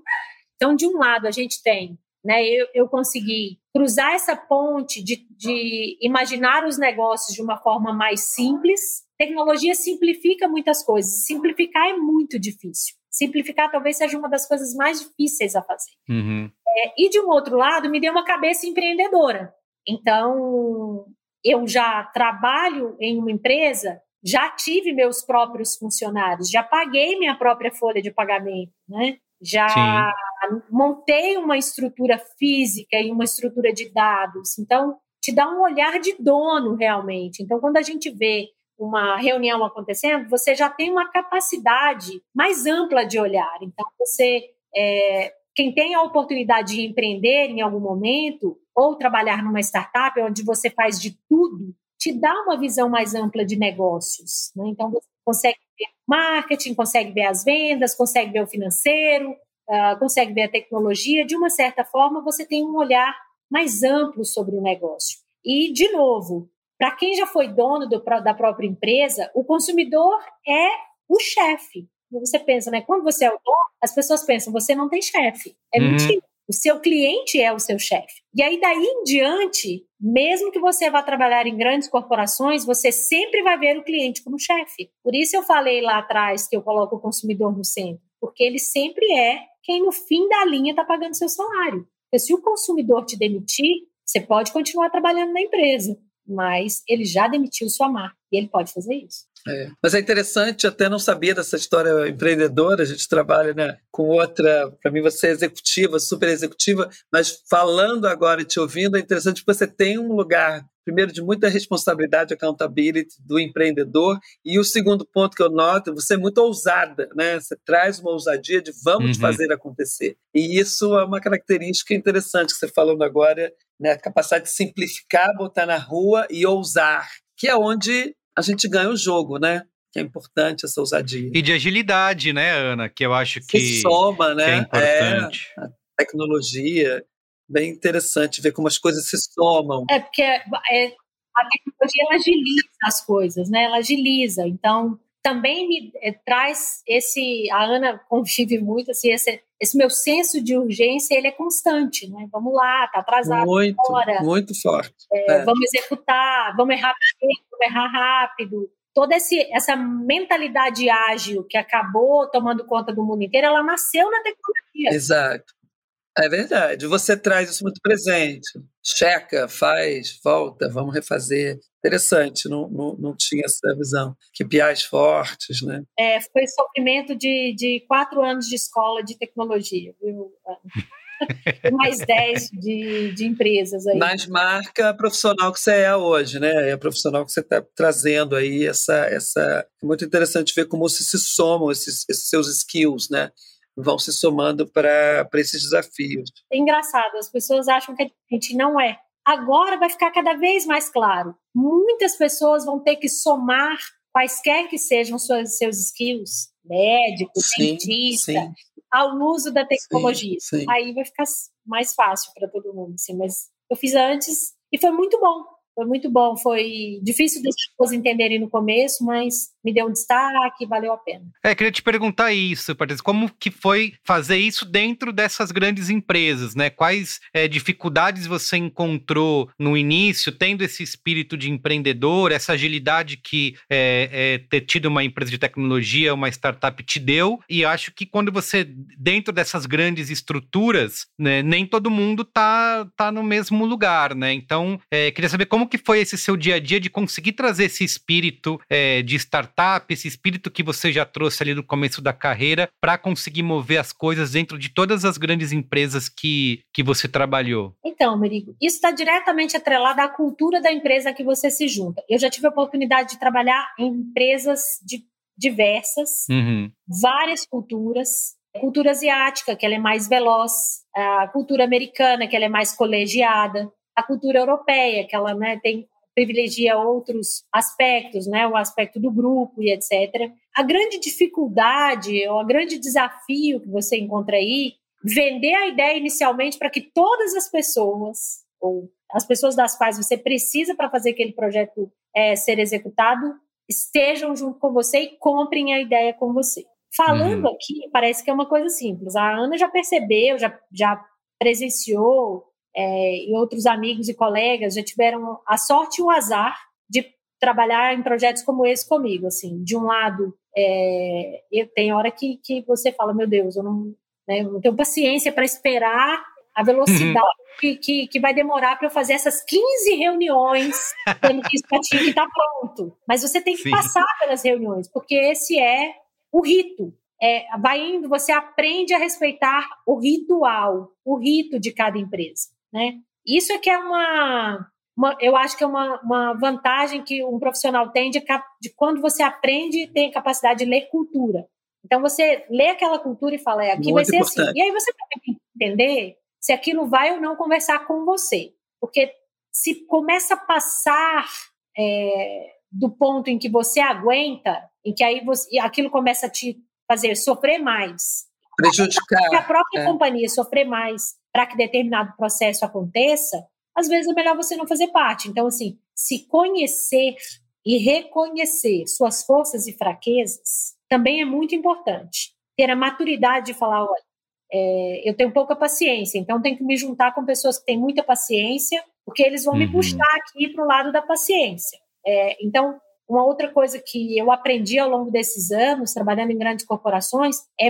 Então, de um lado, a gente tem, né, eu, eu consegui cruzar essa ponte de, de imaginar os negócios de uma forma mais simples. Tecnologia simplifica muitas coisas, simplificar é muito difícil. Simplificar talvez seja uma das coisas mais difíceis a fazer. Uhum. É, e de um outro lado, me deu uma cabeça empreendedora. Então, eu já trabalho em uma empresa já tive meus próprios funcionários, já paguei minha própria folha de pagamento, né? Já Sim. montei uma estrutura física e uma estrutura de dados. Então, te dá um olhar de dono realmente. Então, quando a gente vê uma reunião acontecendo, você já tem uma capacidade mais ampla de olhar. Então, você, é, quem tem a oportunidade de empreender em algum momento ou trabalhar numa startup onde você faz de tudo, te dá uma visão mais ampla de negócios. Né? Então, você consegue ver marketing, consegue ver as vendas, consegue ver o financeiro, uh, consegue ver a tecnologia, de uma certa forma você tem um olhar mais amplo sobre o negócio. E, de novo, para quem já foi dono do, da própria empresa, o consumidor é o chefe. Você pensa, né? Quando você é o dono, as pessoas pensam, você não tem chefe. É uhum. mentira. O seu cliente é o seu chefe. E aí, daí em diante, mesmo que você vá trabalhar em grandes corporações, você sempre vai ver o cliente como chefe. Por isso eu falei lá atrás que eu coloco o consumidor no centro, porque ele sempre é quem no fim da linha está pagando seu salário. Porque se o consumidor te demitir, você pode continuar trabalhando na empresa, mas ele já demitiu sua marca e ele pode fazer isso. É. Mas é interessante, até não sabia dessa história empreendedora, a gente trabalha né, com outra, para mim você é executiva, super executiva, mas falando agora e te ouvindo, é interessante que você tem um lugar, primeiro, de muita responsabilidade, accountability do empreendedor, e o segundo ponto que eu noto, você é muito ousada, né? você traz uma ousadia de vamos uhum. fazer acontecer. E isso é uma característica interessante que você falando agora, né? a capacidade de simplificar, botar na rua e ousar, que é onde a gente ganha o jogo, né? Que é importante essa ousadia. E de agilidade, né, Ana? Que eu acho que, que soma, né? é importante. É, a tecnologia, bem interessante ver como as coisas se somam. É, porque é, a tecnologia ela agiliza as coisas, né? Ela agiliza. Então, também me é, traz esse. A Ana [LAUGHS] convive muito, assim, esse, esse meu senso de urgência ele é constante, né? Vamos lá, tá atrasado muito, agora. Muito forte. É, é. Vamos executar, vamos errar vamos errar rápido. Toda esse, essa mentalidade ágil que acabou tomando conta do mundo inteiro, ela nasceu na tecnologia. Exato. É verdade. Você traz isso muito presente. Checa, faz, volta, vamos refazer. Interessante, não, não, não tinha essa visão. Que piais fortes, né? É, foi sofrimento de, de quatro anos de escola de tecnologia, viu? [LAUGHS] mais 10 de, de empresas aí. Mas marca profissional que você é hoje, né? É a profissional que você está trazendo aí essa, essa. É muito interessante ver como se, se somam esses, esses seus skills, né? Vão se somando para esses desafios. É engraçado, as pessoas acham que a gente não é. Agora vai ficar cada vez mais claro. Muitas pessoas vão ter que somar quaisquer que sejam seus, seus skills, médico, sim, dentista, sim. ao uso da tecnologia. Sim. Aí vai ficar mais fácil para todo mundo, assim. Mas eu fiz antes e foi muito bom. Foi muito bom, foi difícil das pessoas entenderem no começo, mas me deu um destaque, valeu a pena. É, queria te perguntar isso, Patrícia, como que foi fazer isso dentro dessas grandes empresas, né? Quais é, dificuldades você encontrou no início, tendo esse espírito de empreendedor, essa agilidade que é, é, ter tido uma empresa de tecnologia, uma startup te deu, e acho que quando você, dentro dessas grandes estruturas, né, nem todo mundo tá, tá no mesmo lugar, né? Então, queria saber como como que foi esse seu dia a dia de conseguir trazer esse espírito é, de startup, esse espírito que você já trouxe ali no começo da carreira, para conseguir mover as coisas dentro de todas as grandes empresas que, que você trabalhou? Então, Merigo, isso está diretamente atrelado à cultura da empresa que você se junta. Eu já tive a oportunidade de trabalhar em empresas de diversas, uhum. várias culturas, cultura asiática, que ela é mais veloz, a cultura americana, que ela é mais colegiada, a cultura europeia, que ela né, tem privilegia outros aspectos, né, o aspecto do grupo e etc. A grande dificuldade, ou o grande desafio que você encontra aí, vender a ideia inicialmente para que todas as pessoas, ou as pessoas das quais você precisa para fazer aquele projeto é, ser executado, estejam junto com você e comprem a ideia com você. Falando uhum. aqui, parece que é uma coisa simples. A Ana já percebeu, já, já presenciou é, e outros amigos e colegas já tiveram a sorte e o azar de trabalhar em projetos como esse comigo. Assim, de um lado, é, eu, tem hora que, que você fala, meu Deus, eu não, né, eu não tenho paciência para esperar a velocidade uhum. que, que, que, vai demorar para eu fazer essas 15 reuniões, tendo que isso tinha que estar tá pronto. Mas você tem que Sim. passar pelas reuniões, porque esse é o rito. É, vai indo, você aprende a respeitar o ritual, o rito de cada empresa né? Isso é que é uma, uma eu acho que é uma, uma vantagem que um profissional tem de, de quando você aprende tem a capacidade de ler cultura. Então você lê aquela cultura e fala, é, aqui Muito vai ser assim. importante. assim. E aí você tem que entender se aquilo vai ou não conversar com você. Porque se começa a passar é, do ponto em que você aguenta, em que aí você, aquilo começa a te fazer sofrer mais, prejudicar. A própria é. companhia sofrer mais para que determinado processo aconteça, às vezes é melhor você não fazer parte. Então, assim, se conhecer e reconhecer suas forças e fraquezas também é muito importante. Ter a maturidade de falar, olha, é, eu tenho pouca paciência, então tenho que me juntar com pessoas que têm muita paciência, porque eles vão uhum. me puxar aqui para o lado da paciência. É, então, uma outra coisa que eu aprendi ao longo desses anos, trabalhando em grandes corporações, é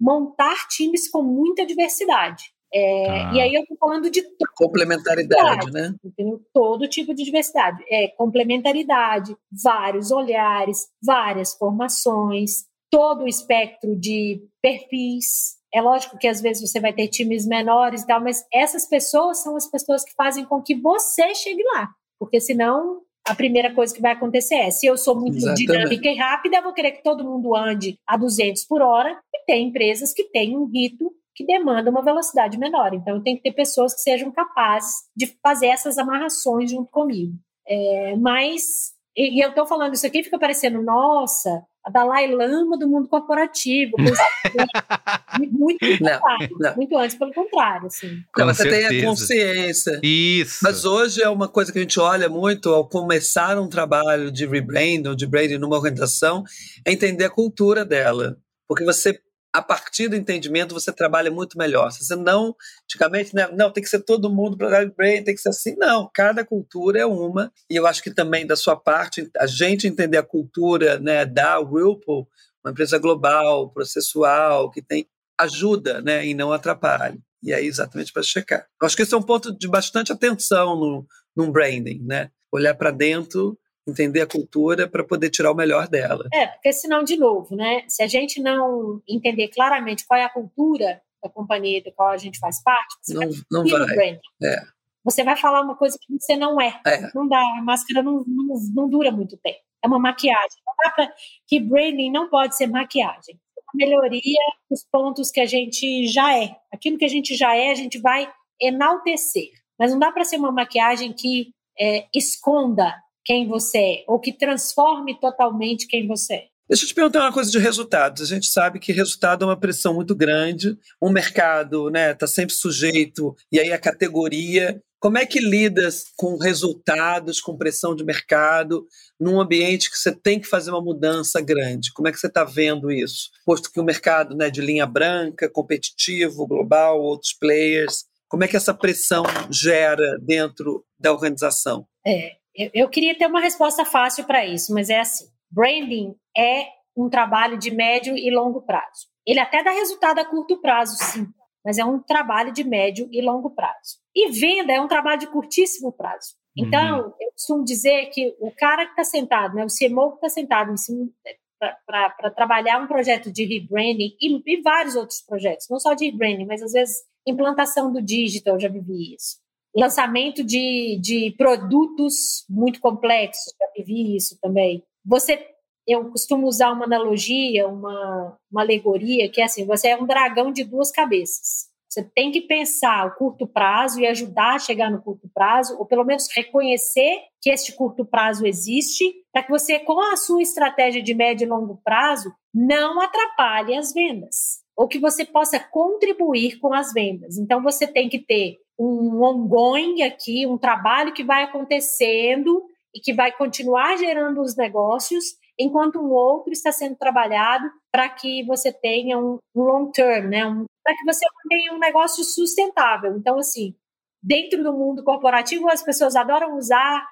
montar times com muita diversidade. É, ah. E aí eu estou falando de complementaridade, né? Entendeu? Todo tipo de diversidade, é complementaridade, vários olhares, várias formações, todo o espectro de perfis. É lógico que às vezes você vai ter times menores e tal, mas essas pessoas são as pessoas que fazem com que você chegue lá, porque senão a primeira coisa que vai acontecer é, se eu sou muito Exatamente. dinâmica e rápida, eu vou querer que todo mundo ande a 200 por hora, e tem empresas que têm um rito que demanda uma velocidade menor. Então, eu tenho que ter pessoas que sejam capazes de fazer essas amarrações junto comigo. É, mas, e, e eu estou falando isso aqui, fica parecendo, nossa, a Dalai Lama do mundo corporativo. [LAUGHS] muito, não, antes, não. muito antes, pelo contrário. Assim. Com você certeza. tem a consciência. Isso. Mas hoje é uma coisa que a gente olha muito ao começar um trabalho de rebranding ou de branding numa organização, é entender a cultura dela. Porque você a partir do entendimento você trabalha muito melhor. Se você não, antigamente, né, não, tem que ser todo mundo para brain, tem que ser assim. Não, cada cultura é uma. E eu acho que também da sua parte, a gente entender a cultura né, da Whirlpool, uma empresa global, processual, que tem ajuda né, e não atrapalha. E aí, exatamente para checar. Eu acho que esse é um ponto de bastante atenção no, num branding, né? Olhar para dentro entender a cultura para poder tirar o melhor dela. É, porque senão, de novo, né, se a gente não entender claramente qual é a cultura da companhia da qual a gente faz parte, você não, não vai. É. Você vai falar uma coisa que você não é. é. Não dá, a máscara não, não, não, dura muito tempo. É uma maquiagem. Não dá pra, que branding não pode ser maquiagem. É uma melhoria dos pontos que a gente já é. Aquilo que a gente já é, a gente vai enaltecer. Mas não dá para ser uma maquiagem que é, esconda quem você é, ou que transforme totalmente quem você é. Deixa eu te perguntar uma coisa de resultados. A gente sabe que resultado é uma pressão muito grande. O mercado está né, tá sempre sujeito, e aí a categoria. Como é que lidas com resultados, com pressão de mercado, num ambiente que você tem que fazer uma mudança grande? Como é que você está vendo isso? Posto que o mercado né, de linha branca, competitivo, global, outros players, como é que essa pressão gera dentro da organização? É, eu, eu queria ter uma resposta fácil para isso, mas é assim: branding é um trabalho de médio e longo prazo. Ele até dá resultado a curto prazo, sim, mas é um trabalho de médio e longo prazo. E venda é um trabalho de curtíssimo prazo. Então, uhum. eu costumo dizer que o cara que está sentado, né, o CMO que está sentado para trabalhar um projeto de rebranding e, e, vários outros projetos, não só de rebranding, mas às vezes implantação do digital, eu já vivi isso lançamento de, de produtos muito complexos, já vivi isso também. Você, eu costumo usar uma analogia, uma, uma alegoria, que é assim, você é um dragão de duas cabeças. Você tem que pensar o curto prazo e ajudar a chegar no curto prazo, ou pelo menos reconhecer que este curto prazo existe, para que você, com a sua estratégia de médio e longo prazo, não atrapalhe as vendas, ou que você possa contribuir com as vendas. Então, você tem que ter um ongoing aqui, um trabalho que vai acontecendo e que vai continuar gerando os negócios, enquanto um outro está sendo trabalhado para que você tenha um, long term, né? Um, para que você tenha um negócio sustentável. Então, assim, dentro do mundo corporativo, as pessoas adoram usar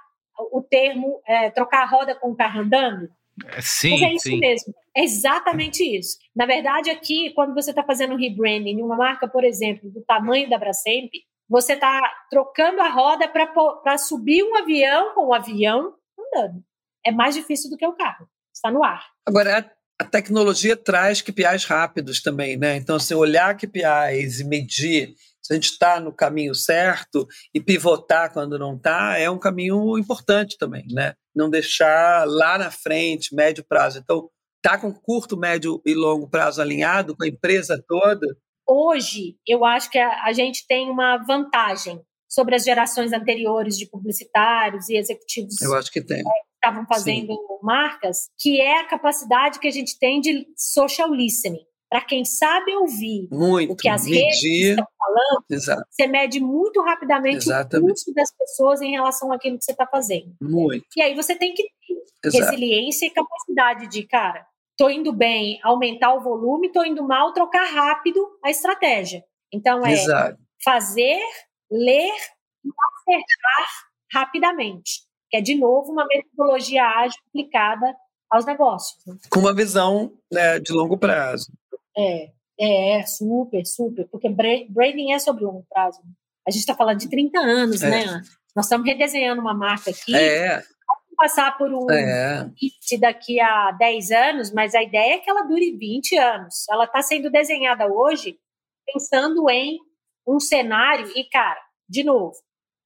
o termo é, trocar a roda com o carro andando. É, sim, Mas é isso sim. mesmo. É exatamente isso. Na verdade, aqui, quando você está fazendo um rebranding de uma marca, por exemplo, do tamanho da Brastemp, você está trocando a roda para subir um avião com o um avião andando. É mais difícil do que o carro. Está no ar. Agora, a tecnologia traz KPIs rápidos também, né? Então, se olhar KPIs e medir se a gente está no caminho certo e pivotar quando não está, é um caminho importante também, né? Não deixar lá na frente, médio prazo. Então, tá com curto, médio e longo prazo alinhado com a empresa toda, hoje eu acho que a, a gente tem uma vantagem sobre as gerações anteriores de publicitários e executivos eu acho que tem. que estavam fazendo Sim. marcas, que é a capacidade que a gente tem de social listening. para quem sabe ouvir muito, o que as medir, redes estão falando, exato. você mede muito rapidamente Exatamente. o custo das pessoas em relação àquilo que você está fazendo. Muito. E aí você tem que ter Exato. resiliência e capacidade de, cara, tô indo bem, aumentar o volume, tô indo mal, trocar rápido a estratégia. Então é Exato. fazer, ler e acertar rapidamente, que é de novo uma metodologia ágil aplicada aos negócios. Né? Com uma visão né, de longo prazo. É, é, super, super, porque branding é sobre longo prazo. A gente está falando de 30 anos, é. né? Nós estamos redesenhando uma marca aqui. É. Passar por um é. daqui a 10 anos, mas a ideia é que ela dure 20 anos. Ela está sendo desenhada hoje pensando em um cenário, e, cara, de novo,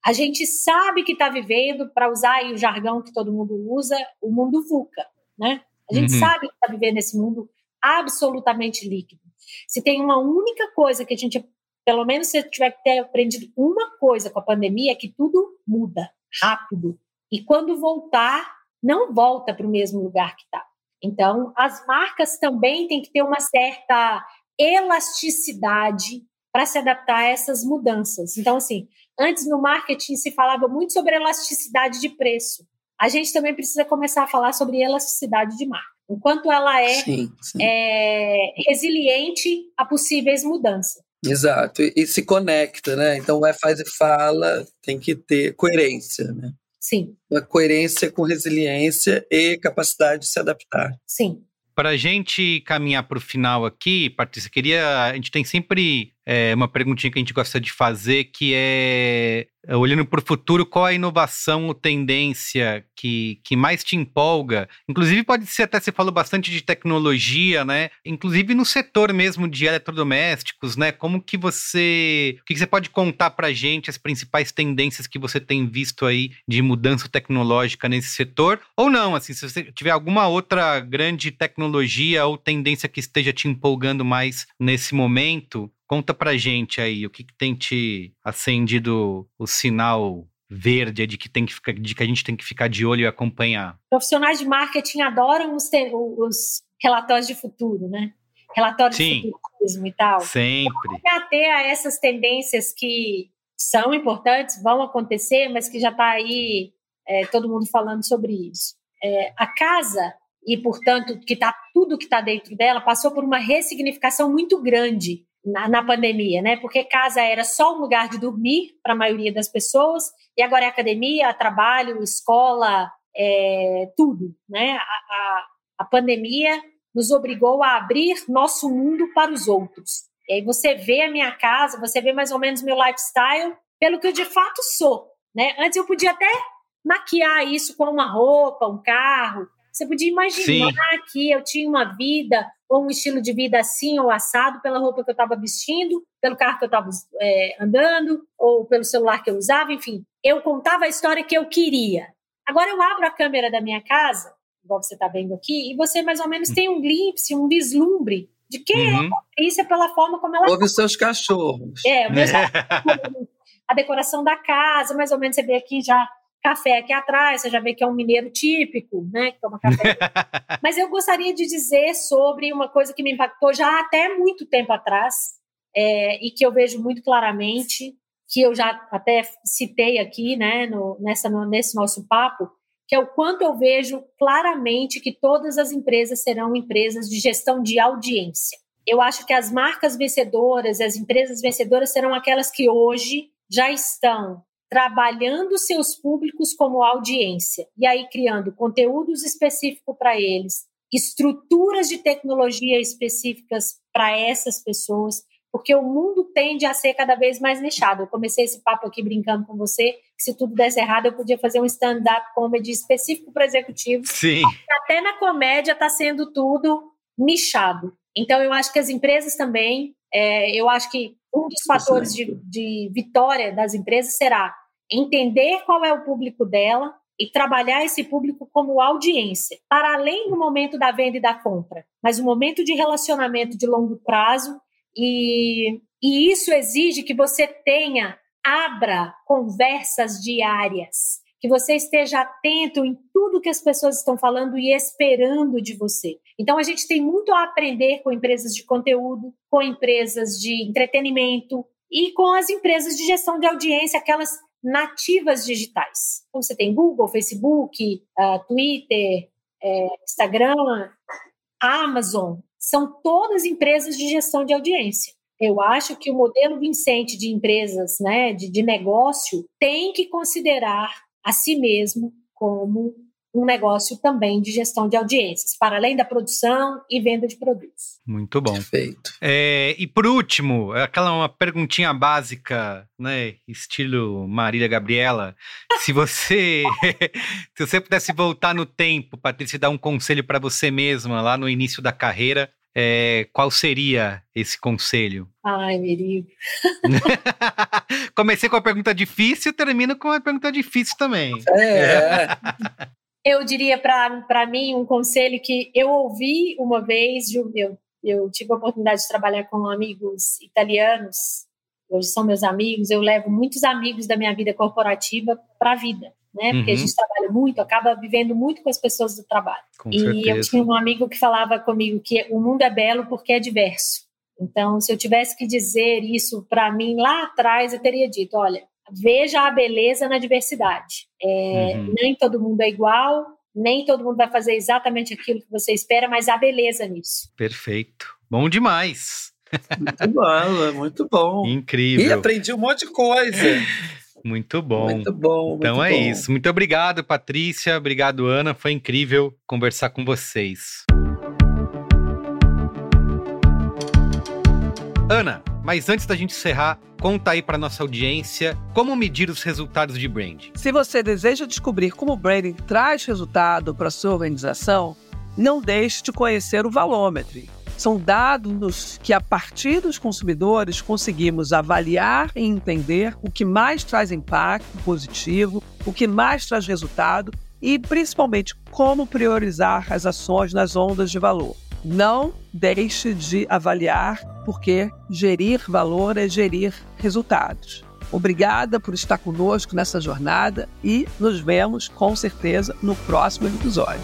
a gente sabe que está vivendo, para usar o jargão que todo mundo usa, o mundo VUCA, né? A gente uhum. sabe que está vivendo esse mundo absolutamente líquido. Se tem uma única coisa que a gente, pelo menos se tiver que ter aprendido uma coisa com a pandemia, é que tudo muda rápido. E quando voltar, não volta para o mesmo lugar que está. Então, as marcas também têm que ter uma certa elasticidade para se adaptar a essas mudanças. Então, assim, antes no marketing se falava muito sobre elasticidade de preço. A gente também precisa começar a falar sobre elasticidade de marca o quanto ela é, sim, sim. é, resiliente a possíveis mudanças. Exato, e, e, se conecta, né? Então, vai, faz e fala, tem que ter coerência, né? Sim. Uma coerência com resiliência e capacidade de se adaptar. Sim. Para a gente caminhar para o final aqui, Patrícia, queria. A gente tem sempre é, uma perguntinha que a gente gosta de fazer, que é é, olhando para o futuro, qual a inovação ou tendência que, que mais te empolga? Inclusive, pode ser até, você falou bastante de tecnologia, né? Inclusive no setor mesmo de eletrodomésticos, né? Como que você. O que você pode contar para gente as principais tendências que você tem visto aí de mudança tecnológica nesse setor? Ou não, assim, se você tiver alguma outra grande tecnologia ou tendência que esteja te empolgando mais nesse momento, Conta pra gente aí, o que, que tem te acendido o sinal verde de que, tem que, ficar, de que a gente tem que ficar de olho e acompanhar? Profissionais de marketing adoram os, os relatórios de futuro, né? Relatórios Sim, de futurismo e tal. Sempre. Até a essas tendências que são importantes, vão acontecer, mas que já está aí é, todo mundo falando sobre isso. É, a casa e, portanto, que tá tudo que está dentro dela passou por uma ressignificação muito grande na, na, pandemia, né? Porque casa era só um lugar de dormir para a maioria das pessoas, e agora é academia, trabalho, escola, é, tudo, né? A, a, a, pandemia nos obrigou a abrir nosso mundo para os outros. E aí você vê a minha casa, você vê mais ou menos meu lifestyle pelo que eu de fato sou, né? Antes eu podia até maquiar isso com uma roupa, um carro. Você podia imaginar Sim. que eu tinha uma vida ou um estilo de vida assim ou assado pela roupa que eu estava vestindo, pelo carro que eu estava é, andando, ou pelo celular que eu usava, enfim. Eu contava a história que eu queria. Agora eu abro a câmera da minha casa, igual você está vendo aqui, e você mais ou menos tem um glimpse, um vislumbre de quem é uhum. é a Patrícia pela forma como ela. Ouve os seus cachorros. É, o meu [LAUGHS] a decoração da casa, mais ou menos você vê aqui já café aqui atrás, você já vê que é um mineiro típico, né, que toma café. [LAUGHS] Mas eu gostaria de dizer sobre uma coisa que me impactou já até muito tempo atrás, é, e que eu vejo muito claramente, que eu já até citei aqui, né, no, nessa, no, nesse nosso papo, que é o quanto eu vejo claramente que todas as empresas serão empresas de gestão de audiência. Eu acho que as marcas vencedoras, as empresas vencedoras serão aquelas que hoje já estão trabalhando seus públicos como audiência e aí criando conteúdos específicos para eles, estruturas de tecnologia específicas para essas pessoas, porque o mundo tende a ser cada vez mais nichado. Eu comecei esse papo aqui brincando com você, que se tudo desse errado eu podia fazer um stand-up comedy específico para executivos. Sim. Até na comédia está sendo tudo nichado. Então eu acho que as empresas também, é, eu acho que um dos fatores de, de vitória das empresas será entender qual é o público dela e trabalhar esse público como audiência, para além do momento da venda e da compra, mas um momento de relacionamento de longo prazo e, e isso exige que você tenha, abra conversas diárias, que você esteja atento em tudo que as pessoas estão falando e esperando de você. Então, a gente tem muito a aprender com empresas de conteúdo, com empresas de entretenimento e com as empresas de gestão de audiência, aquelas nativas digitais. Então, você tem Google, Facebook, uh, Twitter, é, Instagram, Amazon, são todas empresas de gestão de audiência. Eu acho que o modelo Vincente de empresas, né, de, de negócio, tem que considerar a si mesmo como um negócio também de gestão de audiências, para além da produção e venda de produtos. Muito bom. Perfeito. É, e por último, aquela uma perguntinha básica, né? Estilo Marília Gabriela. Se você [LAUGHS] se você pudesse voltar no tempo, Patrícia, dar um conselho para você mesma lá no início da carreira, é, qual seria esse conselho? Ai, Merigo. [LAUGHS] Comecei com a pergunta difícil e termino com a pergunta difícil também. É. [LAUGHS] eu diria para mim um conselho que eu ouvi uma vez, eu, eu tive a oportunidade de trabalhar com amigos italianos, hoje são meus amigos, eu levo muitos amigos da minha vida corporativa para a vida né? Porque uhum. a gente trabalha muito, acaba vivendo muito com as pessoas do trabalho. Com e certeza. eu tinha um amigo que falava comigo que o mundo é belo porque é diverso. Então, se eu tivesse que dizer isso para mim lá atrás, eu teria dito: olha, veja a beleza na diversidade. É, uhum. Nem todo mundo é igual, nem todo mundo vai fazer exatamente aquilo que você espera, mas há beleza nisso. Perfeito. Bom demais. Muito bom, muito bom. Incrível. E aprendi um monte de coisa. [LAUGHS] Muito bom. Muito bom. Então muito é bom. isso. Muito obrigado, Patrícia. Obrigado, Ana. Foi incrível conversar com vocês. Ana, mas antes da gente encerrar, conta aí para nossa audiência como medir os resultados de branding. Se você deseja descobrir como o branding traz resultado para sua organização, não deixe de conhecer o Valômetro são dados que, a partir dos consumidores, conseguimos avaliar e entender o que mais traz impacto positivo, o que mais traz resultado e, principalmente, como priorizar as ações nas ondas de valor. Não deixe de avaliar, porque gerir valor é gerir resultados. Obrigada por estar conosco nessa jornada e nos vemos com certeza no próximo episódio.